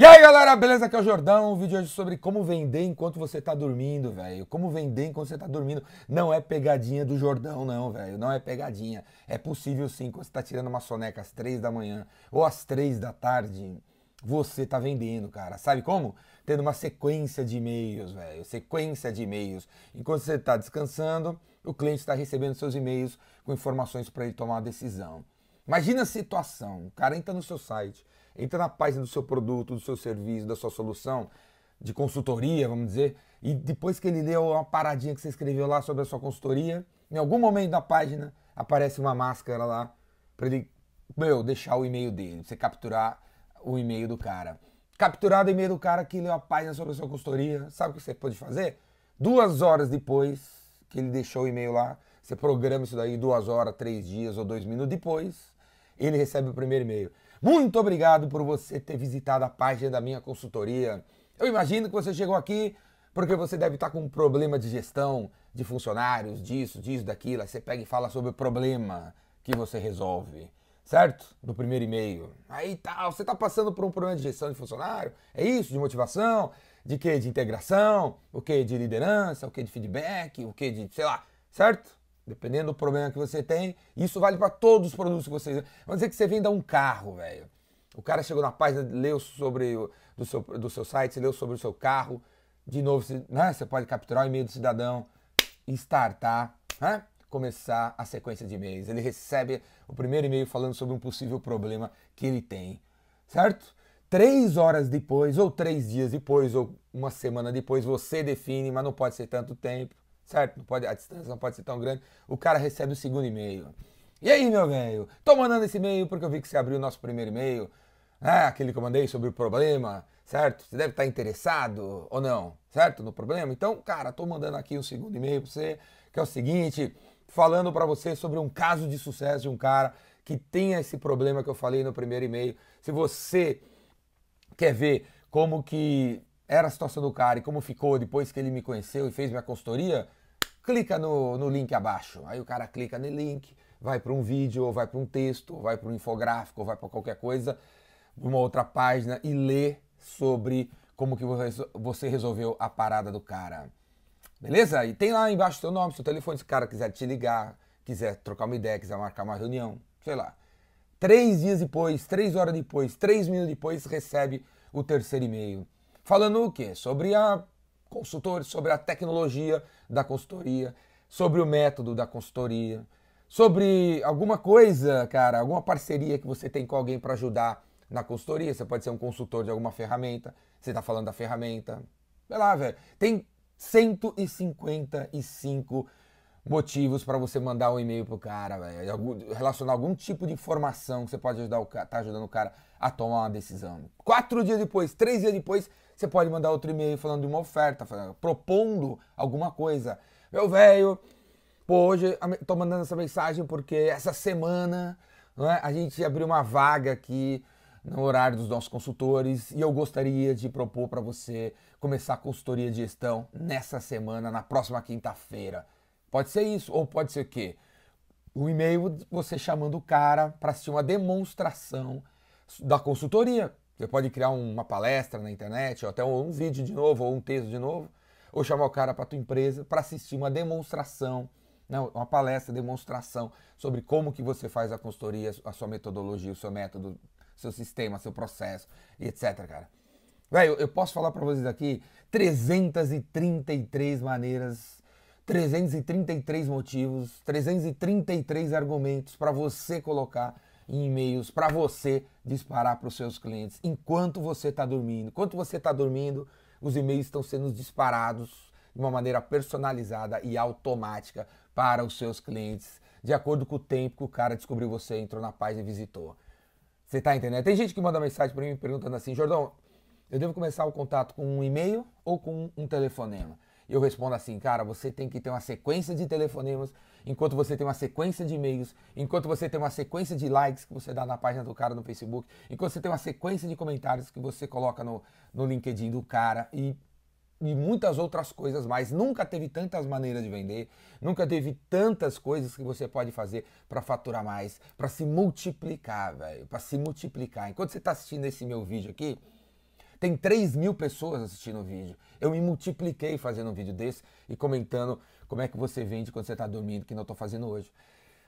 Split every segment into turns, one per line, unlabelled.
E aí galera, beleza? Aqui é o Jordão, um vídeo hoje sobre como vender enquanto você tá dormindo, velho. Como vender enquanto você tá dormindo. Não é pegadinha do Jordão, não, velho. Não é pegadinha. É possível sim, quando você tá tirando uma soneca às 3 da manhã ou às 3 da tarde, você tá vendendo, cara. Sabe como? Tendo uma sequência de e-mails, velho. Sequência de e-mails. Enquanto você tá descansando, o cliente está recebendo seus e-mails com informações para ele tomar uma decisão. Imagina a situação, o cara entra no seu site, entra na página do seu produto, do seu serviço, da sua solução, de consultoria, vamos dizer, e depois que ele leu uma paradinha que você escreveu lá sobre a sua consultoria, em algum momento da página aparece uma máscara lá para ele, meu, deixar o e-mail dele, você capturar o e-mail do cara. Capturado o e-mail do cara que leu a página sobre a sua consultoria, sabe o que você pode fazer? Duas horas depois que ele deixou o e-mail lá, você programa isso daí duas horas, três dias ou dois minutos depois, ele recebe o primeiro e-mail. Muito obrigado por você ter visitado a página da minha consultoria. Eu imagino que você chegou aqui porque você deve estar com um problema de gestão de funcionários, disso, disso, daquilo. Aí você pega e fala sobre o problema que você resolve, certo? No primeiro e-mail. Aí tal, você está passando por um problema de gestão de funcionário? É isso? De motivação? De quê? De integração? O quê? De liderança? O quê? De feedback? O quê? De, sei lá, certo? Dependendo do problema que você tem, isso vale para todos os produtos que você. Vamos dizer que você venda um carro, velho. O cara chegou na página, leu sobre o do seu, do seu site, leu sobre o seu carro. De novo, você, né, você pode capturar o e-mail do cidadão startar, né, começar a sequência de e-mails. Ele recebe o primeiro e-mail falando sobre um possível problema que ele tem, certo? Três horas depois, ou três dias depois, ou uma semana depois, você define, mas não pode ser tanto tempo certo? Não pode, a distância não pode ser tão grande. O cara recebe o segundo e-mail. E aí, meu velho? Tô mandando esse e-mail porque eu vi que você abriu o nosso primeiro e-mail, né? aquele que eu mandei sobre o problema, certo? Você deve estar interessado ou não, certo? No problema. Então, cara, tô mandando aqui um segundo e-mail para você, que é o seguinte, falando para você sobre um caso de sucesso de um cara que tem esse problema que eu falei no primeiro e-mail. Se você quer ver como que era a situação do cara e como ficou depois que ele me conheceu e fez minha consultoria, clica no, no link abaixo. Aí o cara clica no link, vai para um vídeo, ou vai para um texto, ou vai para um infográfico, ou vai para qualquer coisa, uma outra página e lê sobre como que você resolveu a parada do cara. Beleza? E tem lá embaixo seu nome, seu telefone, se o cara quiser te ligar, quiser trocar uma ideia, quiser marcar uma reunião, sei lá. Três dias depois, três horas depois, três minutos depois, recebe o terceiro e-mail. Falando o quê? Sobre a consultores, sobre a tecnologia da consultoria, sobre o método da consultoria, sobre alguma coisa, cara, alguma parceria que você tem com alguém para ajudar na consultoria. Você pode ser um consultor de alguma ferramenta, você está falando da ferramenta. Vai lá, velho. Tem 155 motivos para você mandar um e-mail pro cara, velho. Relacionar algum tipo de informação que você pode ajudar o cara, tá ajudando o cara a tomar uma decisão. Quatro dias depois, três dias depois, você pode mandar outro e-mail falando de uma oferta, propondo alguma coisa. Meu velho, hoje tô mandando essa mensagem porque essa semana é, a gente abriu uma vaga aqui no horário dos nossos consultores e eu gostaria de propor para você começar a consultoria de gestão nessa semana, na próxima quinta-feira. Pode ser isso, ou pode ser o quê? O e-mail você chamando o cara para assistir uma demonstração da consultoria. Você pode criar uma palestra na internet, ou até um vídeo de novo, ou um texto de novo, ou chamar o cara para tua empresa para assistir uma demonstração, né, uma palestra, demonstração sobre como que você faz a consultoria, a sua metodologia, o seu método, seu sistema, seu processo e etc, cara. Velho, eu posso falar para vocês aqui 333 maneiras 333 motivos, 333 argumentos para você colocar em e-mails, para você disparar para os seus clientes enquanto você está dormindo. Enquanto você está dormindo, os e-mails estão sendo disparados de uma maneira personalizada e automática para os seus clientes, de acordo com o tempo que o cara descobriu você, entrou na página e visitou. Você está entendendo? Tem gente que manda mensagem para mim perguntando assim, Jordão, eu devo começar o contato com um e-mail ou com um telefonema? eu respondo assim, cara, você tem que ter uma sequência de telefonemas, enquanto você tem uma sequência de e-mails, enquanto você tem uma sequência de likes que você dá na página do cara no Facebook, enquanto você tem uma sequência de comentários que você coloca no, no LinkedIn do cara e, e muitas outras coisas mais. Nunca teve tantas maneiras de vender, nunca teve tantas coisas que você pode fazer para faturar mais, para se multiplicar, velho, para se multiplicar. Enquanto você está assistindo esse meu vídeo aqui, Tem 3 mil pessoas assistindo o vídeo. Eu me multipliquei fazendo um vídeo desse e comentando como é que você vende quando você está dormindo, que não estou fazendo hoje.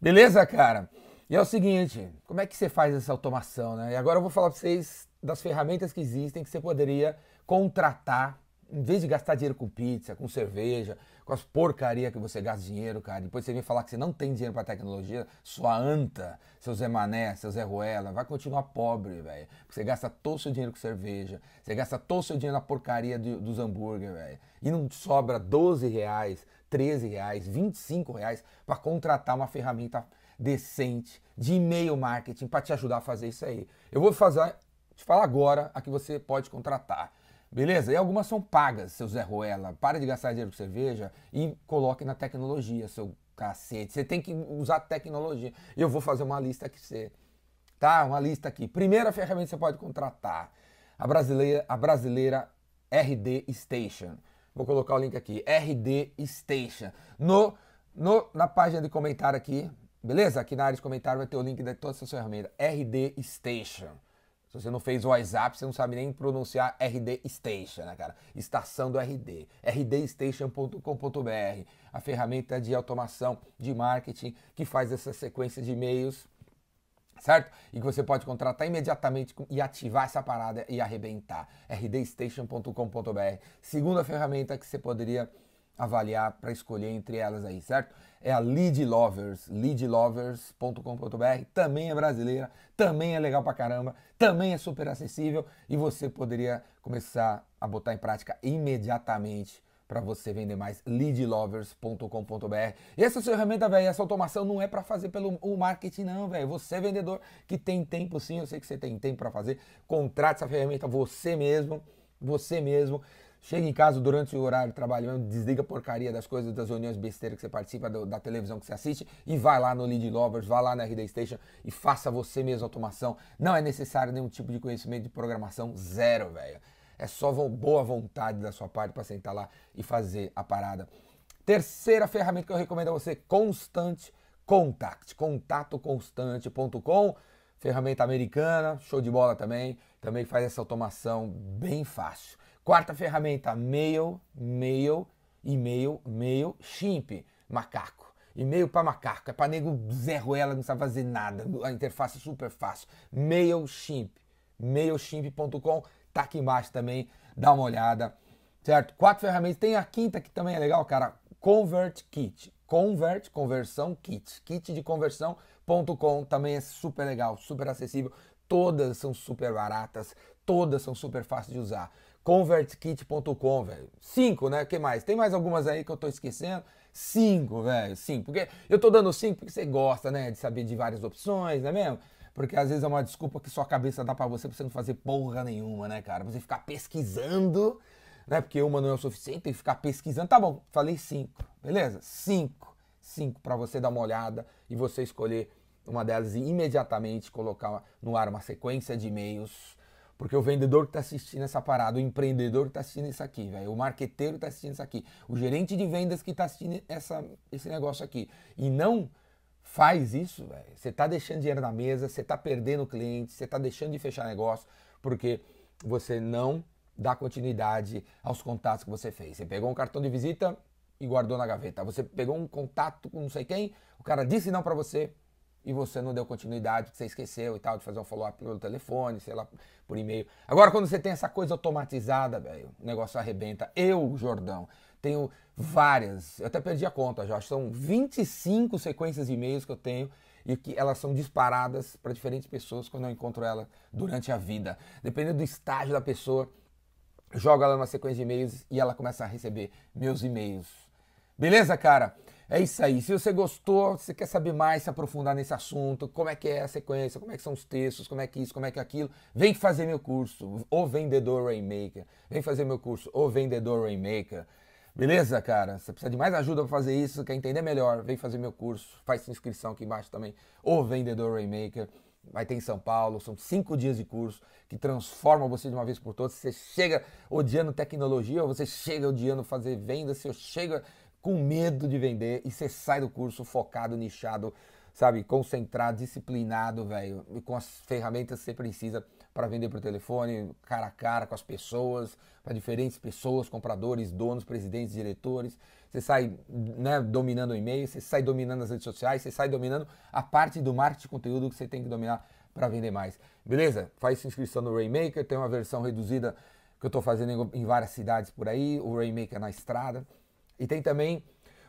Beleza, cara? E é o seguinte, como é que você faz essa automação, né? E agora eu vou falar para vocês das ferramentas que existem que você poderia contratar em vez de gastar dinheiro com pizza, com cerveja, com as porcaria que você gasta dinheiro, cara, depois você vem falar que você não tem dinheiro para tecnologia, sua anta, seu Zé Mané, seu Zé Ruela, vai continuar pobre, velho. Você gasta todo o seu dinheiro com cerveja, você gasta todo o seu dinheiro na porcaria do, dos hambúrguer, velho. E não sobra 12 reais, 13 reais, 25 reais para contratar uma ferramenta decente de e-mail marketing para te ajudar a fazer isso aí. Eu vou fazer, te falar agora a que você pode contratar. Beleza? E algumas são pagas, seu Zé Ruela. Para de gastar dinheiro com cerveja e coloque na tecnologia, seu cacete. Você tem que usar tecnologia. Eu vou fazer uma lista aqui você. Tá? Uma lista aqui. Primeira ferramenta que você pode contratar. A brasileira, a brasileira RD Station. Vou colocar o link aqui. RD Station. No, no, na página de comentário aqui, beleza? Aqui na área de comentário vai ter o link de todas essas ferramentas. RD Station. Se você não fez o WhatsApp, você não sabe nem pronunciar RD Station, né, cara? Estação do RD. rdstation.com.br, a ferramenta de automação de marketing que faz essa sequência de e-mails, certo? E que você pode contratar imediatamente e ativar essa parada e arrebentar. rdstation.com.br. Segunda ferramenta que você poderia avaliar para escolher entre elas aí, certo? É a Lead Lovers, leadlovers.com.br, também é brasileira, também é legal pra caramba, também é super acessível e você poderia começar a botar em prática imediatamente para você vender mais leadlovers.com.br. Essa ferramenta, velho, essa automação não é para fazer pelo o marketing não, velho. Você é vendedor que tem tempo sim, eu sei que você tem tempo para fazer. Contrate essa ferramenta você mesmo, você mesmo. Chega em casa durante o horário de trabalho desliga a porcaria das coisas, das reuniões besteiras que você participa, do, da televisão que você assiste e vai lá no Lead Lovers, vai lá na RD Station e faça você mesmo automação. Não é necessário nenhum tipo de conhecimento de programação, zero, velho. É só boa vontade da sua parte para sentar lá e fazer a parada. Terceira ferramenta que eu recomendo a você, Constant Contact, contatoconstante.com, ferramenta americana, show de bola também, também faz essa automação bem fácil. Quarta ferramenta, mail, mail, e-mail, mail, chimp, macaco. E-mail para macaco, é para nego Zé Ruela, não sabe fazer nada. A interface é super fácil. MailChimp, mailchimp.com, tá aqui embaixo também, dá uma olhada. Certo? Quatro ferramentas. Tem a quinta que também é legal, cara. Convert Kit. Convert, conversão kit. Kit de conversão.com também é super legal, super acessível. Todas são super baratas, todas são super fáceis de usar convertkit.com, velho. Cinco, né? que mais? Tem mais algumas aí que eu tô esquecendo? Cinco, velho. Cinco. Porque eu tô dando cinco porque você gosta, né? De saber de várias opções, não é mesmo? Porque às vezes é uma desculpa que sua cabeça dá para você pra você não fazer porra nenhuma, né, cara? Você ficar pesquisando, né? Porque uma não é o suficiente, tem que ficar pesquisando. Tá bom, falei cinco, beleza? Cinco. Cinco para você dar uma olhada e você escolher uma delas e imediatamente colocar no ar uma sequência de e-mails porque o vendedor que está assistindo essa parada, o empreendedor que está assistindo isso aqui, o marqueteiro que está assistindo isso aqui, o gerente de vendas que está assistindo essa, esse negócio aqui, e não faz isso, você está deixando dinheiro na mesa, você está perdendo cliente, você está deixando de fechar negócio, porque você não dá continuidade aos contatos que você fez. Você pegou um cartão de visita e guardou na gaveta. Você pegou um contato com não sei quem, o cara disse não para você, e você não deu continuidade, porque você esqueceu e tal, de fazer um follow-up pelo telefone, sei lá, por e-mail. Agora, quando você tem essa coisa automatizada, velho, o negócio arrebenta. Eu, Jordão, tenho várias, eu até perdi a conta já, são 25 sequências de e-mails que eu tenho e que elas são disparadas para diferentes pessoas quando eu encontro ela durante a vida. Dependendo do estágio da pessoa, jogo ela numa sequência de e-mails e ela começa a receber meus e-mails. Beleza, cara? É isso aí. Se você gostou, se quer saber mais, se aprofundar nesse assunto, como é que é a sequência, como é que são os textos, como é que isso, como é que aquilo, vem fazer meu curso, O Vendedor Rainmaker. Vem fazer meu curso, O Vendedor Rainmaker. Beleza, cara? Você precisa de mais ajuda para fazer isso, quer entender melhor, vem fazer meu curso, faz sua inscrição aqui embaixo também, O Vendedor Rainmaker. Vai ter em São Paulo, são cinco dias de curso que transforma você de uma vez por todas. Você chega odiando tecnologia, ou você chega odiando fazer vendas, você chega com medo de vender e você sai do curso focado, nichado, sabe, concentrado, disciplinado, velho, com as ferramentas que você precisa para vender por telefone, cara a cara com as pessoas, para diferentes pessoas, compradores, donos, presidentes, diretores. Você sai né, dominando o e-mail, você sai dominando as redes sociais, você sai dominando a parte do marketing de conteúdo que você tem que dominar para vender mais. Beleza? Faz sua inscrição no Rainmaker, tem uma versão reduzida que eu estou fazendo em várias cidades por aí, o Rainmaker na estrada. E tem também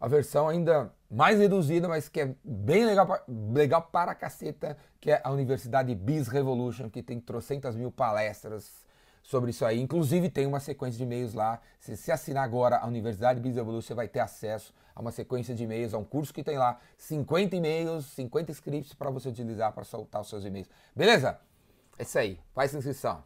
a versão ainda mais reduzida, mas que é bem legal, legal para caceta, que é a Universidade Biz Revolution, que tem trocentas mil palestras sobre isso aí. Inclusive tem uma sequência de e-mails lá. Se você assinar agora a Universidade Biz Revolution, você vai ter acesso a uma sequência de e-mails, a um curso que tem lá 50 e-mails, 50 scripts para você utilizar para soltar os seus e-mails. Beleza? É isso aí. Faz inscrição.